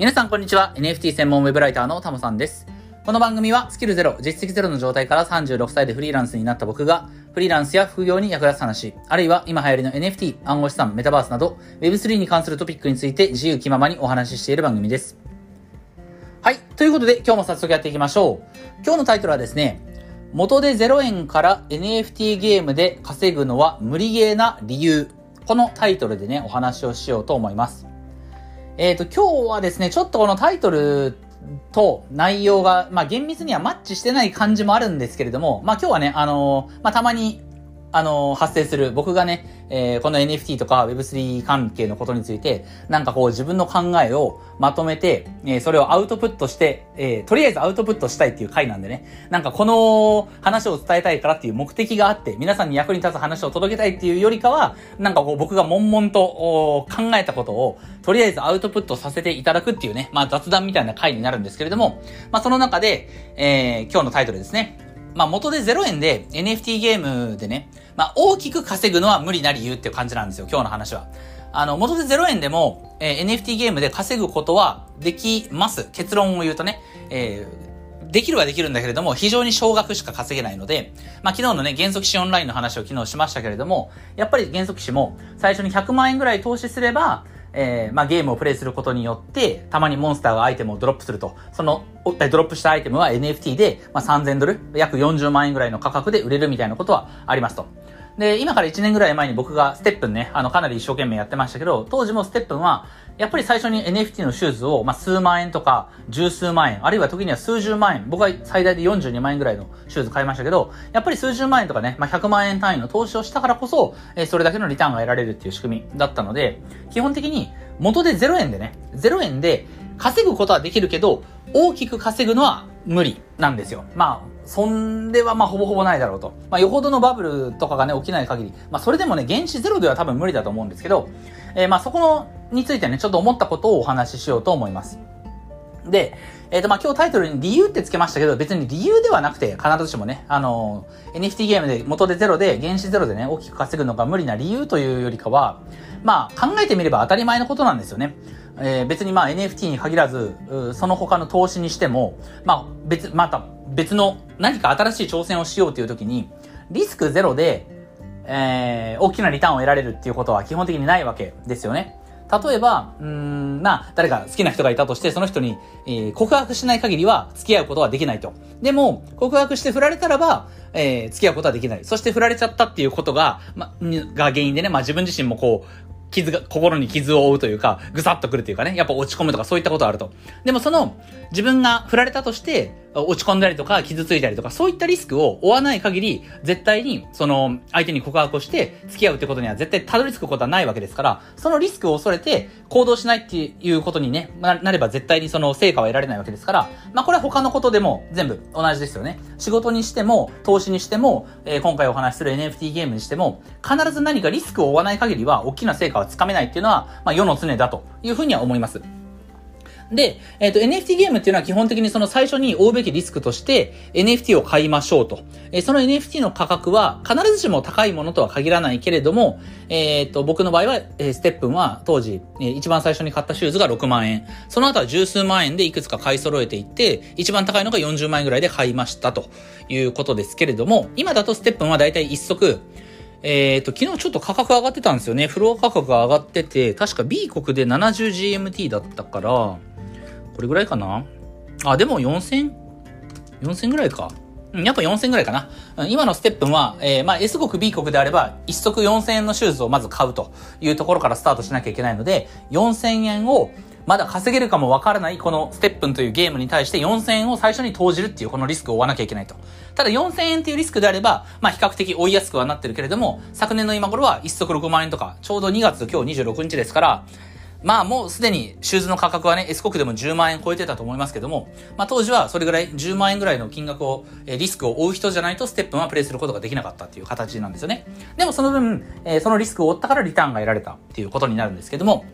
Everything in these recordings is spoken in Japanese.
皆さんこんにちは。NFT 専門ウェブライターのタモさんです。この番組はスキルゼロ、実績ゼロの状態から36歳でフリーランスになった僕が、フリーランスや副業に役立つ話、あるいは今流行りの NFT、暗号資産、メタバースなど、Web3 に関するトピックについて自由気ままにお話ししている番組です。はい。ということで今日も早速やっていきましょう。今日のタイトルはですね、元で0円から NFT ゲームで稼ぐのは無理ゲーな理由。このタイトルでね、お話をしようと思います。えっ、と、今日はですね、ちょっとこのタイトルと内容が、まあ厳密にはマッチしてない感じもあるんですけれども、まあ今日はね、あのーまあたまに、あのー発生する、僕がね、えーこの NFT とか Web3 関係のことについて、なんかこう自分の考えをまとめて、えーそれをアウトプットして、えーとりあえずアウトプットしたいっていう回なんでね、なんかこの話を伝えたいからっていう目的があって、皆さんに役に立つ話を届けたいっていうよりかは、なんかこう僕が悶々と考えたことを、とりあえずアウトプットさせていただくっていうね、まあ雑談みたいな回になるんですけれども、まあその中で、えー今日のタイトルですね。まあ元で0円で NFT ゲームでね、まあ大きく稼ぐのは無理な理由っていう感じなんですよ、今日の話は。あの、元で0円でも、えー NFT ゲームで稼ぐことはできます。結論を言うとね、えーできるはできるんだけれども、非常に少額しか稼げないので、まあ昨日のね、原則詞オンラインの話を昨日しましたけれども、やっぱり原則詞も最初に100万円ぐらい投資すれば、えーまあゲームをプレイすることによって、たまにモンスターがアイテムをドロップすると。その、ドロップしたアイテムは NFT で、まあ3000ドル、約40万円ぐらいの価格で売れるみたいなことはありますと。で、今から1年ぐらい前に僕がステップンね、あの、かなり一生懸命やってましたけど、当時もステップンは、やっぱり最初に NFT のシューズを、まあ、数万円とか、十数万円、あるいは時には数十万円、僕は最大で42万円ぐらいのシューズ買いましたけど、やっぱり数十万円とかね、まあ、100万円単位の投資をしたからこそ、えーそれだけのリターンが得られるっていう仕組みだったので、基本的に元で0円でね、0円で稼ぐことはできるけど、大きく稼ぐのは無理なんですよ。まあ、そんではまあほぼほぼないだろうと。まあよほどのバブルとかがね起きない限り、まあそれでもね原子ゼロでは多分無理だと思うんですけど、えーまあそこのについてねちょっと思ったことをお話ししようと思います。で、えっ、とまあ今日タイトルに理由ってつけましたけど、別に理由ではなくて必ずしもね、あのー NFT ゲームで元でゼロで原子ゼロでね大きく稼ぐのが無理な理由というよりかは、まあ考えてみれば当たり前のことなんですよね。えー別にまあ NFT に限らず、その他の投資にしても、まあ別、また別の何か新しい挑戦をしようという時に、リスクゼロで、えー大きなリターンを得られるっていうことは基本的にないわけですよね。例えば、うん、まあ、誰か好きな人がいたとして、その人に、えー告白しない限りは付き合うことはできないと。でも、告白して振られたらば、えー付き合うことはできない。そして振られちゃったっていうことが、ま、が原因でね、まあ自分自身もこう、傷が、心に傷を負うというか、ぐさっとくるというかね、やっぱ落ち込むとかそういったことあると。でもその、自分が振られたとして、落ち込んだりとか、傷ついたりとか、そういったリスクを負わない限り、絶対に、その、相手に告白をして、付き合うってことには絶対たどり着くことはないわけですから、そのリスクを恐れて、行動しないっていうことにね、なれば絶対にその成果は得られないわけですから、まあこれは他のことでも全部同じですよね。仕事にしても、投資にしても、えー今回お話しする NFT ゲームにしても、必ず何かリスクを負わない限りは、大きな成果はつかめないっていうのは、まあ世の常だというふうには思います。で、えっ、と、NFT ゲームっていうのは基本的にその最初に負うべきリスクとして NFT を買いましょうと。えーその NFT の価格は必ずしも高いものとは限らないけれども、えっ、と、僕の場合は、えステップンは当時、え一番最初に買ったシューズが6万円。その後は十数万円でいくつか買い揃えていって、一番高いのが40万円ぐらいで買いましたということですけれども、今だとステップンはだいたい一足、えっ、と、昨日ちょっと価格上がってたんですよね。フロア価格が上がってて、確か B 国で 70GMT だったから、これぐらいかな？あ、でも 4000?4000 ぐらいか。うんやっぱ4000ぐらいかな。うん今のステップは、えーまあ S 国 B 国であれば、一足4000円のシューズをまず買うというところからスタートしなきゃいけないので、4000円をまだ稼げるかもわからないこのステップンというゲームに対して4000円を最初に投じるっていうこのリスクを負わなきゃいけないと。ただ4000円っていうリスクであれば、まあ比較的追いやすくはなってるけれども、昨年の今頃は一足6万円とか、ちょうど2月今日26日ですから、まあもうすでにシューズの価格はね、S 国でも10万円超えてたと思いますけども、まあ当時はそれぐらい10万円ぐらいの金額を、えリスクを負う人じゃないとステップはプレイすることができなかったっていう形なんですよね。でもその分、えーそのリスクを負ったからリターンが得られたっていうことになるんですけども、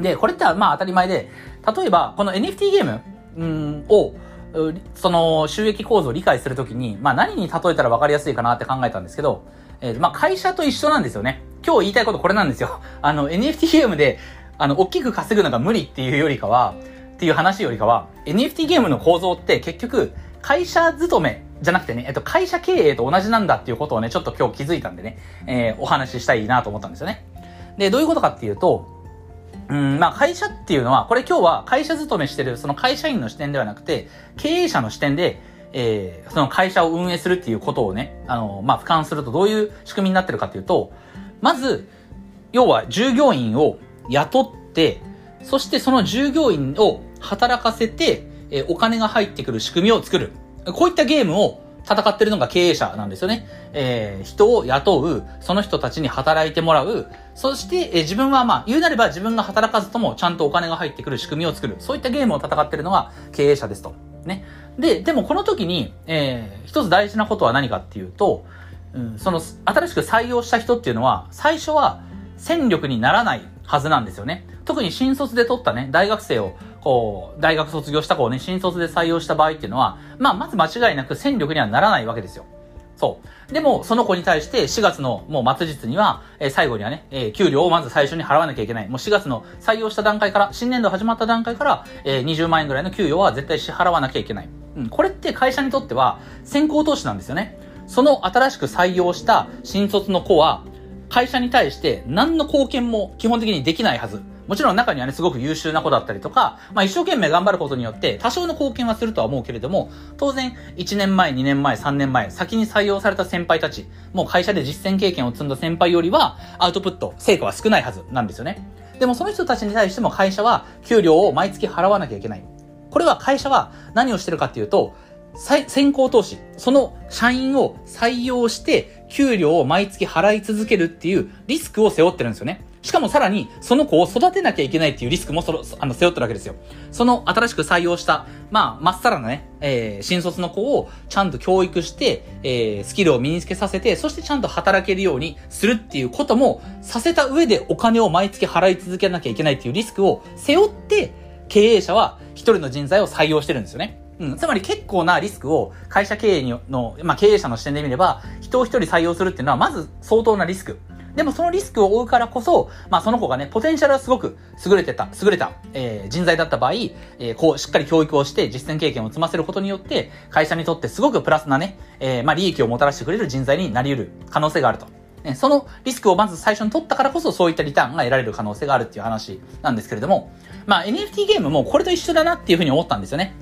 で、これってまあ当たり前で、例えばこの NFT ゲームうんを、その収益構造を理解するときに、まあ何に例えたら分かりやすいかなって考えたんですけど、えーまあ会社と一緒なんですよね。今日言いたいことこれなんですよ。あの NFT ゲームで、あの、大きく稼ぐのが無理っていうよりかは、っていう話よりかは、NFT ゲームの構造って結局、会社勤めじゃなくてね、えっと、会社経営と同じなんだっていうことをね、ちょっと今日気づいたんでね、えー、お話ししたいなと思ったんですよね。で、どういうことかっていうと、うん、まあ会社っていうのは、これ今日は会社勤めしてる、その会社員の視点ではなくて、経営者の視点で、えー、その会社を運営するっていうことをね、あの、まあ、俯瞰するとどういう仕組みになってるかっていうと、まず、要は従業員を雇って、そしてその従業員を働かせて、え、お金が入ってくる仕組みを作る。こういったゲームを戦ってるのが経営者なんですよね。えー、人を雇う、その人たちに働いてもらう、そして、えー、自分はまあ、言うなれば自分が働かずともちゃんとお金が入ってくる仕組みを作る。そういったゲームを戦ってるのが経営者ですと。ね。で、でもこの時に、えー、一つ大事なことは何かっていうと、うん、その、新しく採用した人っていうのは、最初は戦力にならないはずなんですよね。特に新卒で取ったね、大学生を、こう、大学卒業した子をね、新卒で採用した場合っていうのは、まあ、まず間違いなく戦力にはならないわけですよ。そう。でも、その子に対して4月のもう末日には、えー、最後にはね、えー、給料をまず最初に払わなきゃいけない。もう4月の採用した段階から、新年度始まった段階から、えー、20万円ぐらいの給与は絶対支払わなきゃいけない。うん。これって会社にとっては先行投資なんですよね。その新しく採用した新卒の子は、会社に対して何の貢献も基本的にできないはず。もちろん中にはね、すごく優秀な子だったりとか、まあ一生懸命頑張ることによって多少の貢献はするとは思うけれども、当然1年前、2年前、3年前、先に採用された先輩たち、もう会社で実践経験を積んだ先輩よりは、アウトプット、成果は少ないはずなんですよね。でもその人たちに対しても会社は給料を毎月払わなきゃいけない。これは会社は何をしてるかっていうと、先行投資、その社員を採用して、給料を毎月払い続けるっていうリスクを背負ってるんですよね。しかもさらに、その子を育てなきゃいけないっていうリスクもその、あの、背負ってるわけですよ。その新しく採用した、まあ、まっさらなね、えー、新卒の子をちゃんと教育して、えー、スキルを身につけさせて、そしてちゃんと働けるようにするっていうことも、させた上でお金を毎月払い続けなきゃいけないっていうリスクを背負って、経営者は一人の人材を採用してるんですよね。うん、つまり結構なリスクを会社経営の、まあ、経営者の視点で見れば、人を一人採用するっていうのはまず相当なリスク。でもそのリスクを負うからこそ、まあその子がね、ポテンシャルはすごく優れてた、優れた、えー、人材だった場合、えー、こう、しっかり教育をして実践経験を積ませることによって、会社にとってすごくプラスなね、えー、まあ利益をもたらしてくれる人材になり得る可能性があると。ね、そのリスクをまず最初に取ったからこそそういったリターンが得られる可能性があるっていう話なんですけれども、まあ NFT ゲームもこれと一緒だなっていうふうに思ったんですよね。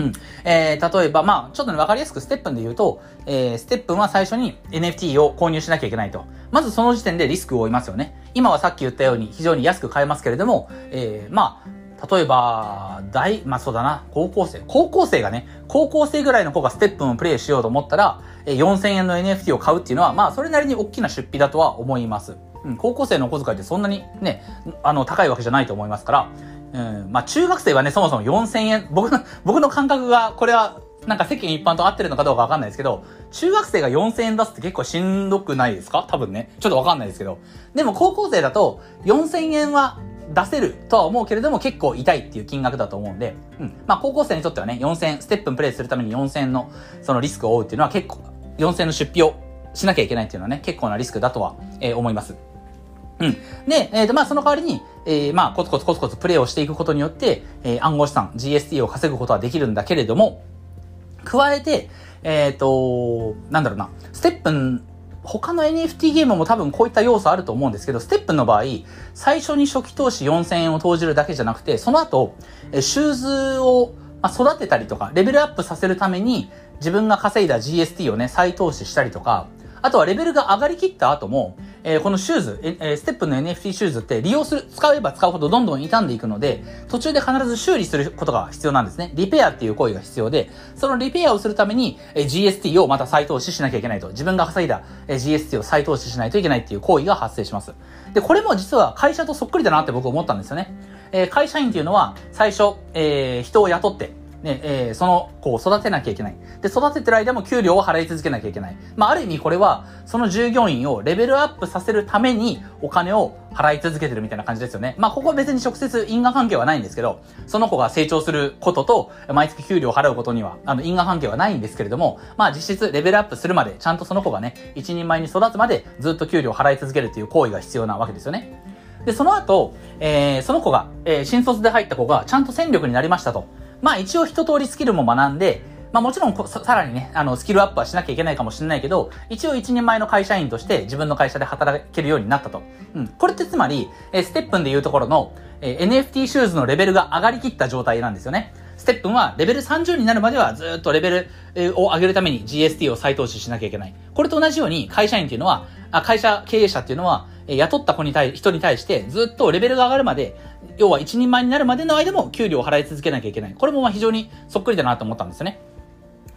うん。えー、例えば、まあ、ちょっとね、わかりやすくステップンで言うと、えー、ステップンは最初に NFT を購入しなきゃいけないと。まずその時点でリスクを負いますよね。今はさっき言ったように非常に安く買えますけれども、えー、まあ、例えば、大、まあそうだな、高校生。高校生がね、高校生ぐらいの子がステップンをプレイしようと思ったら、え4000円の NFT を買うっていうのは、まあそれなりに大きな出費だとは思います。うん、高校生のお小遣いってそんなにね、あの、高いわけじゃないと思いますから、うん、まあ中学生はね、そもそも4000円、僕の、僕の感覚が、これは、なんか世間一般と合ってるのかどうかわかんないですけど、中学生が4000円出すって結構しんどくないですか？多分ね。ちょっとわかんないですけど。でも高校生だと、4000円は出せるとは思うけれども結構痛いっていう金額だと思うんで、うん。まあ高校生にとってはね、4000、ステップンプレイするために4000のそのリスクを負うっていうのは結構、4000の出費をしなきゃいけないっていうのはね、結構なリスクだとは、えー、思います。うん。で、えっ、ー、と、まあ、その代わりに、えー、まあ、コツコツコツコツプレイをしていくことによって、えー、暗号資産、GST を稼ぐことはできるんだけれども、加えて、えっ、ー、と、なんだろうな、ステップン、他の NFT ゲームも多分こういった要素あると思うんですけど、ステップの場合、最初に初期投資4000円を投じるだけじゃなくて、その後、シューズを、育てたりとか、レベルアップさせるために、自分が稼いだ GST をね、再投資したりとか、あとはレベルが上がりきった後も、えー、このシューズ、えー、ステップの NFT シューズって利用する、使えば使うほどどんどん傷んでいくので、途中で必ず修理することが必要なんですね。リペアっていう行為が必要で、そのリペアをするために、えー、GST をまた再投資しなきゃいけないと。自分が稼いだ、えー、GST を再投資しないといけないっていう行為が発生します。で、これも実は会社とそっくりだなって僕思ったんですよね。えー、会社員っていうのは、最初、えー、人を雇って、ね、えー、その子を育てなきゃいけない。で、育ててる間も給料を払い続けなきゃいけない。まあ、ある意味これは、その従業員をレベルアップさせるためにお金を払い続けてるみたいな感じですよね。まあ、ここは別に直接因果関係はないんですけど、その子が成長することと、毎月給料を払うことには、あの、因果関係はないんですけれども、まあ、実質レベルアップするまで、ちゃんとその子がね、一人前に育つまでずっと給料を払い続けるっていう行為が必要なわけですよね。で、その後、えー、その子が、えー、新卒で入った子がちゃんと戦力になりましたと。まあ一応一通りスキルも学んで、まあもちろんさらにね、あの、スキルアップはしなきゃいけないかもしれないけど、一応一人前の会社員として自分の会社で働けるようになったと。うん。これってつまり、えー、ステップンでいうところの、えー、NFT シューズのレベルが上がりきった状態なんですよね。ステップンはレベル30になるまではずっとレベルを上げるために GST を再投資しなきゃいけない。これと同じように会社員っていうのは、あ会社経営者っていうのは、雇った子に対、人に対してずっとレベルが上がるまで、要は一人前になるまでの間も給料を払い続けなきゃいけない。これもまあ非常にそっくりだなと思ったんですよね。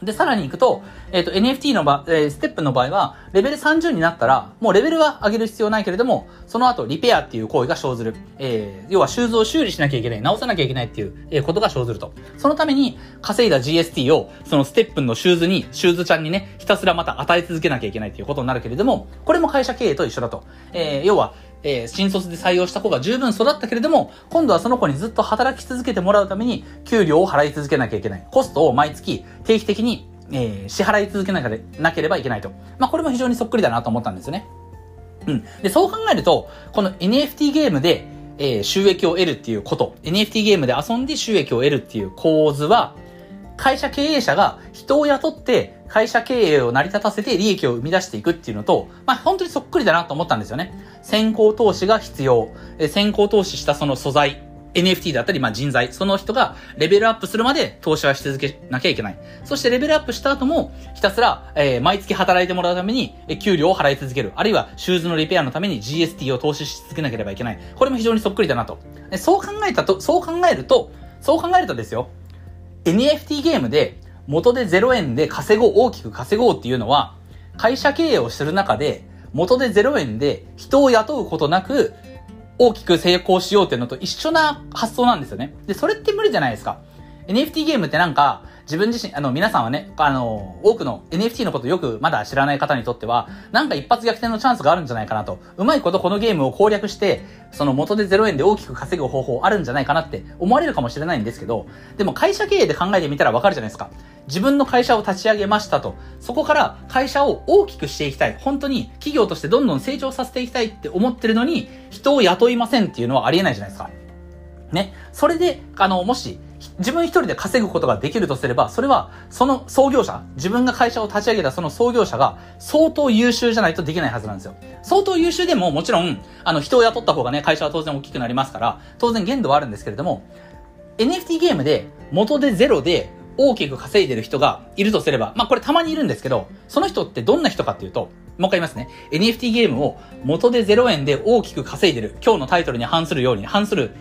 で、さらに行くと、えっ、ー、と、NFT の場、えー、ステップの場合は、レベル30になったら、もうレベルは上げる必要ないけれども、その後、リペアっていう行為が生ずる。えー、要は、シューズを修理しなきゃいけない、直さなきゃいけないっていう、えー、ことが生ずると。そのために、稼いだ GST を、そのステップのシューズに、シューズちゃんにね、ひたすらまた与え続けなきゃいけないっていうことになるけれども、これも会社経営と一緒だと。えー、要は、えー、新卒で採用した子が十分育ったけれども、今度はその子にずっと働き続けてもらうために、給料を払い続けなきゃいけない。コストを毎月定期的にえー、支払い続けなければいけないと。まあ、これも非常にそっくりだなと思ったんですよね。うん。で、そう考えると、この NFT ゲームで、えー、収益を得るっていうこと、NFT ゲームで遊んで収益を得るっていう構図は、会社経営者が人を雇って会社経営を成り立たせて利益を生み出していくっていうのと、まあ本当にそっくりだなと思ったんですよね。先行投資が必要。先行投資したその素材、NFT だったり、まあ人材、その人がレベルアップするまで投資はし続けなきゃいけない。そしてレベルアップした後も、ひたすら、えー、毎月働いてもらうために、え給料を払い続ける。あるいは、シューズのリペアのために GST を投資し続けなければいけない。これも非常にそっくりだなと。そう考えたと、そう考えると、そう考えるとですよ、NFT ゲームで元で0円で稼ごう、大きく稼ごうっていうのは、会社経営をする中で、元で0円で人を雇うことなく、大きく成功しようっていうのと一緒な発想なんですよね。で、それって無理じゃないですか。NFT ゲームってなんか、自分自身、あの、皆さんはね、あの、多くの NFT のことよくまだ知らない方にとっては、なんか一発逆転のチャンスがあるんじゃないかなと。うまいことこのゲームを攻略して、その元で0円で大きく稼ぐ方法あるんじゃないかなって思われるかもしれないんですけど、でも会社経営で考えてみたらわかるじゃないですか。自分の会社を立ち上げましたと。そこから会社を大きくしていきたい。本当に企業としてどんどん成長させていきたいって思ってるのに、人を雇いませんっていうのはありえないじゃないですか。ね。それで、あの、もし、自分一人で稼ぐことができるとすれば、それは、その創業者、自分が会社を立ち上げたその創業者が相当優秀じゃないとできないはずなんですよ。相当優秀でももちろん、あの、人を雇った方がね、会社は当然大きくなりますから、当然限度はあるんですけれども、NFT ゲームで元でゼロで大きく稼いでる人がいるとすれば、まあこれたまにいるんですけど、その人ってどんな人かっていうと、もう一回言いますね。NFT ゲームを元で0円で大きく稼いでる。今日のタイトルに反するように、反する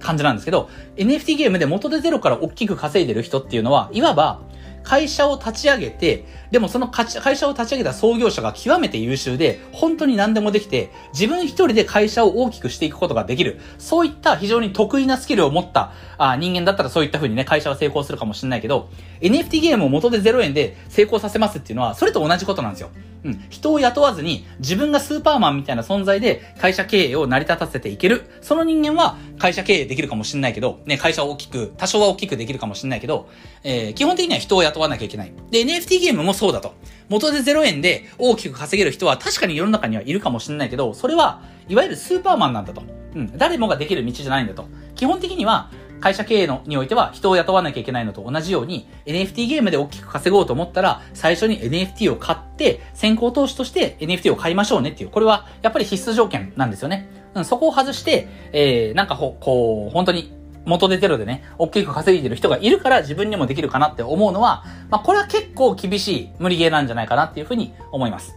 感じなんですけど、NFT ゲームで元でゼロから大きく稼いでる人っていうのは、いわば、会社を立ち上げて、でもその会社を立ち上げた創業者が極めて優秀で、本当に何でもできて、自分一人で会社を大きくしていくことができる。そういった非常に得意なスキルを持ったあ人間だったらそういった風にね、会社は成功するかもしれないけど、NFT ゲームを元で0円で成功させますっていうのは、それと同じことなんですよ。うん。人を雇わずに自分がスーパーマンみたいな存在で会社経営を成り立たせていける。その人間は会社経営できるかもしれないけど、ね、会社を大きく、多少は大きくできるかもしれないけど、えー、基本的には人を雇わなきゃいけない。で、NFT ゲームもそうだと。元で0円で大きく稼げる人は確かに世の中にはいるかもしれないけど、それは、いわゆるスーパーマンなんだと。うん。誰もができる道じゃないんだと。基本的には、会社経営のにおいては人を雇わなきゃいけないのと同じように NFT ゲームで大きく稼ごうと思ったら最初に NFT を買って先行投資として NFT を買いましょうねっていう、これはやっぱり必須条件なんですよね。うん、そこを外して、えー、なんかほ、こう、本当に元でゼロでね、大きく稼いでる人がいるから自分にもできるかなって思うのは、まあこれは結構厳しい無理ゲーなんじゃないかなっていうふうに思います。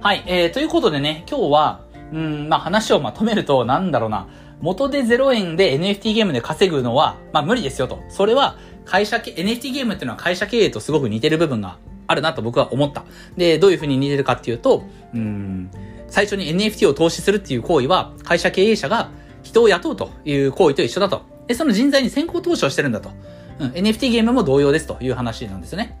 はい、えー、ということでね、今日は、うん、まあ話をまとめると、なんだろうな、元で0円で NFT ゲームで稼ぐのは、まあ無理ですよと。それは会社、NFT ゲームっていうのは会社経営とすごく似てる部分があるなと僕は思った。で、どういう風に似てるかっていうと、うん、最初に NFT を投資するっていう行為は、会社経営者が人を雇うという行為と一緒だと。で、その人材に先行投資をしてるんだと。うん、NFT ゲームも同様ですという話なんですよね。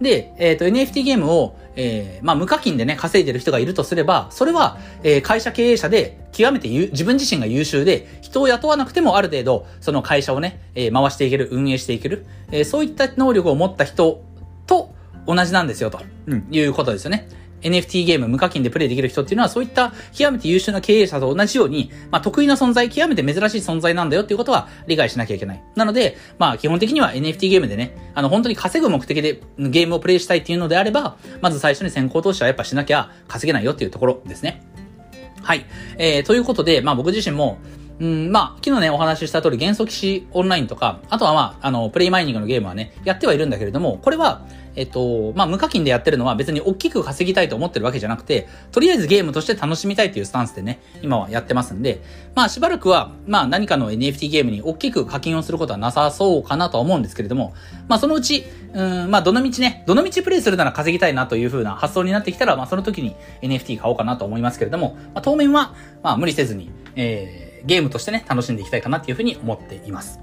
で、えっ、ー、と、NFT ゲームを、えー、まあ、無課金でね、稼いでる人がいるとすれば、それは、えー、会社経営者で、極めて自分自身が優秀で、人を雇わなくてもある程度、その会社をね、えー、回していける、運営していける、えー、そういった能力を持った人と同じなんですよ、と、うん、いうことですよね。NFT ゲーム無課金でプレイできる人っていうのは、そういった極めて優秀な経営者と同じように、まあ、得意な存在、極めて珍しい存在なんだよっていうことは理解しなきゃいけない。なので、まあ、基本的には NFT ゲームでね、あの、本当に稼ぐ目的でゲームをプレイしたいっていうのであれば、まず最初に先行投資はやっぱしなきゃ稼げないよっていうところですね。はい。えー、ということで、まあ僕自身も、うん、まあ、昨日ね、お話しした通り、元素騎士オンラインとか、あとはまあ、あの、プレイマイニングのゲームはね、やってはいるんだけれども、これは、えっと、まあ、無課金でやってるのは別に大きく稼ぎたいと思ってるわけじゃなくて、とりあえずゲームとして楽しみたいっていうスタンスでね、今はやってますんで、まあ、しばらくは、まあ、何かの NFT ゲームに大きく課金をすることはなさそうかなとは思うんですけれども、まあ、そのうち、うん、まあ、どの道ね、どの道プレイするなら稼ぎたいなという風な発想になってきたら、まあ、その時に NFT 買おうかなと思いますけれども、まあ、当面は、まあ、無理せずに、えーゲームとしてね、楽しんでいきたいかなっていうふうに思っています。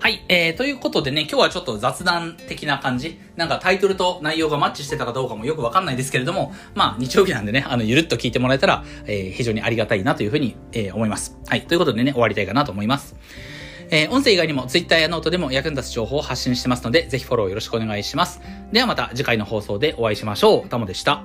はい。えー、ということでね、今日はちょっと雑談的な感じ。なんかタイトルと内容がマッチしてたかどうかもよくわかんないですけれども、まあ、日曜日なんでね、あの、ゆるっと聞いてもらえたら、えー、非常にありがたいなというふうに、えー、思います。はい。ということでね、終わりたいかなと思います。えー、音声以外にも Twitter やノートでも役に立つ情報を発信してますので、ぜひフォローよろしくお願いします。ではまた次回の放送でお会いしましょう。タモでした。